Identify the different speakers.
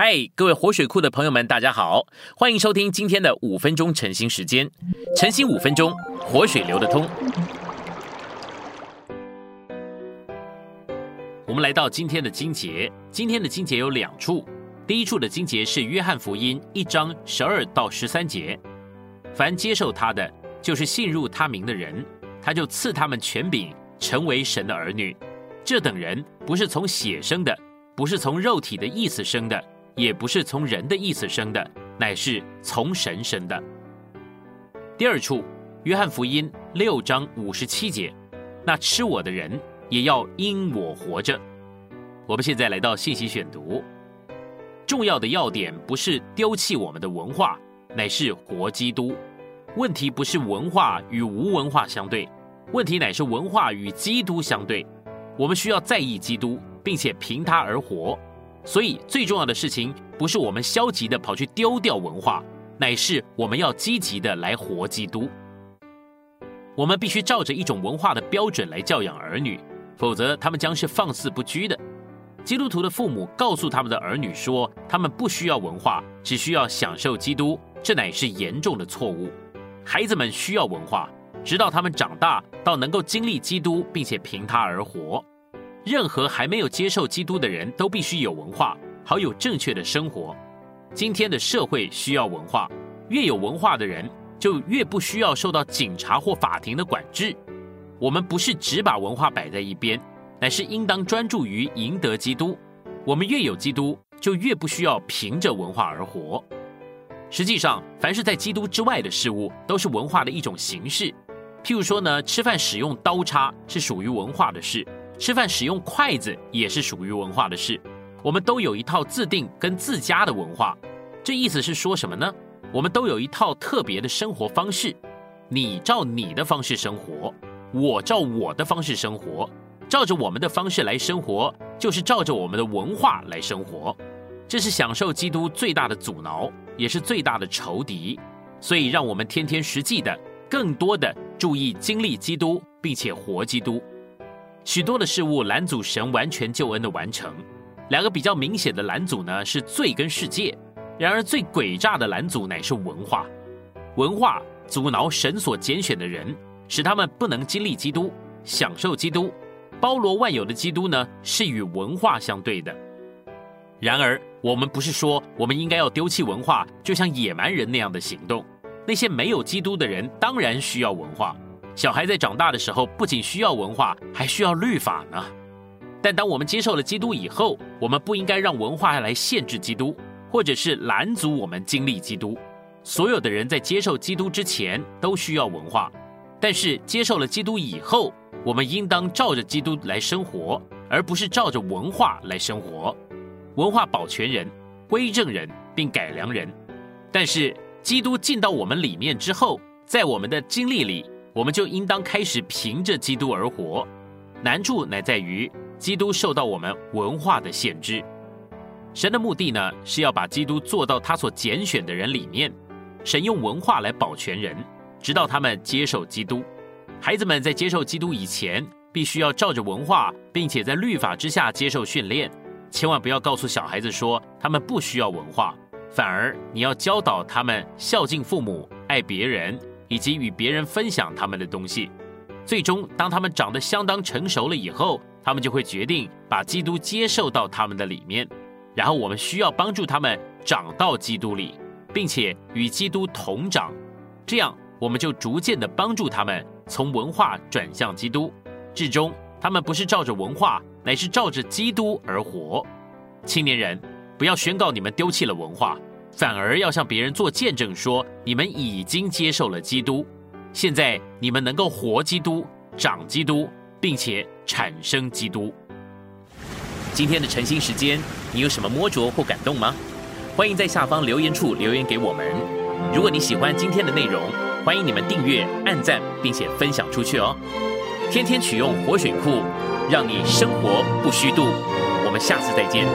Speaker 1: 嗨，各位活水库的朋友们，大家好，欢迎收听今天的五分钟晨兴时间。晨兴五分钟，活水流得通。我们来到今天的经节，今天的经节有两处。第一处的经节是约翰福音一章十二到十三节，凡接受他的，就是信入他名的人，他就赐他们权柄，成为神的儿女。这等人不是从血生的，不是从肉体的意思生的。也不是从人的意思生的，乃是从神生的。第二处，约翰福音六章五十七节，那吃我的人也要因我活着。我们现在来到信息选读，重要的要点不是丢弃我们的文化，乃是活基督。问题不是文化与无文化相对，问题乃是文化与基督相对。我们需要在意基督，并且凭他而活。所以最重要的事情不是我们消极的跑去丢掉文化，乃是我们要积极的来活基督。我们必须照着一种文化的标准来教养儿女，否则他们将是放肆不拘的。基督徒的父母告诉他们的儿女说，他们不需要文化，只需要享受基督，这乃是严重的错误。孩子们需要文化，直到他们长大到能够经历基督，并且凭他而活。任何还没有接受基督的人都必须有文化，好有正确的生活。今天的社会需要文化，越有文化的人就越不需要受到警察或法庭的管制。我们不是只把文化摆在一边，乃是应当专注于赢得基督。我们越有基督，就越不需要凭着文化而活。实际上，凡是在基督之外的事物，都是文化的一种形式。譬如说呢，吃饭使用刀叉是属于文化的事。吃饭使用筷子也是属于文化的事，我们都有一套自定跟自家的文化。这意思是说什么呢？我们都有一套特别的生活方式。你照你的方式生活，我照我的方式生活。照着我们的方式来生活，就是照着我们的文化来生活。这是享受基督最大的阻挠，也是最大的仇敌。所以，让我们天天实际的、更多的注意经历基督，并且活基督。许多的事物拦阻神完全救恩的完成，两个比较明显的拦阻呢是罪跟世界。然而最诡诈的拦阻乃是文化，文化阻挠神所拣选的人，使他们不能经历基督，享受基督，包罗万有的基督呢是与文化相对的。然而我们不是说我们应该要丢弃文化，就像野蛮人那样的行动。那些没有基督的人当然需要文化。小孩在长大的时候，不仅需要文化，还需要律法呢。但当我们接受了基督以后，我们不应该让文化来限制基督，或者是拦阻我们经历基督。所有的人在接受基督之前都需要文化，但是接受了基督以后，我们应当照着基督来生活，而不是照着文化来生活。文化保全人、归正人并改良人，但是基督进到我们里面之后，在我们的经历里。我们就应当开始凭着基督而活，难处乃在于基督受到我们文化的限制。神的目的呢，是要把基督做到他所拣选的人里面。神用文化来保全人，直到他们接受基督。孩子们在接受基督以前，必须要照着文化，并且在律法之下接受训练。千万不要告诉小孩子说他们不需要文化，反而你要教导他们孝敬父母、爱别人。以及与别人分享他们的东西，最终当他们长得相当成熟了以后，他们就会决定把基督接受到他们的里面。然后我们需要帮助他们长到基督里，并且与基督同长，这样我们就逐渐的帮助他们从文化转向基督。至终，他们不是照着文化，乃是照着基督而活。青年人，不要宣告你们丢弃了文化。反而要向别人做见证，说你们已经接受了基督，现在你们能够活基督、长基督，并且产生基督。今天的晨兴时间，你有什么摸着或感动吗？欢迎在下方留言处留言给我们。如果你喜欢今天的内容，欢迎你们订阅、按赞，并且分享出去哦。天天取用活水库，让你生活不虚度。我们下次再见。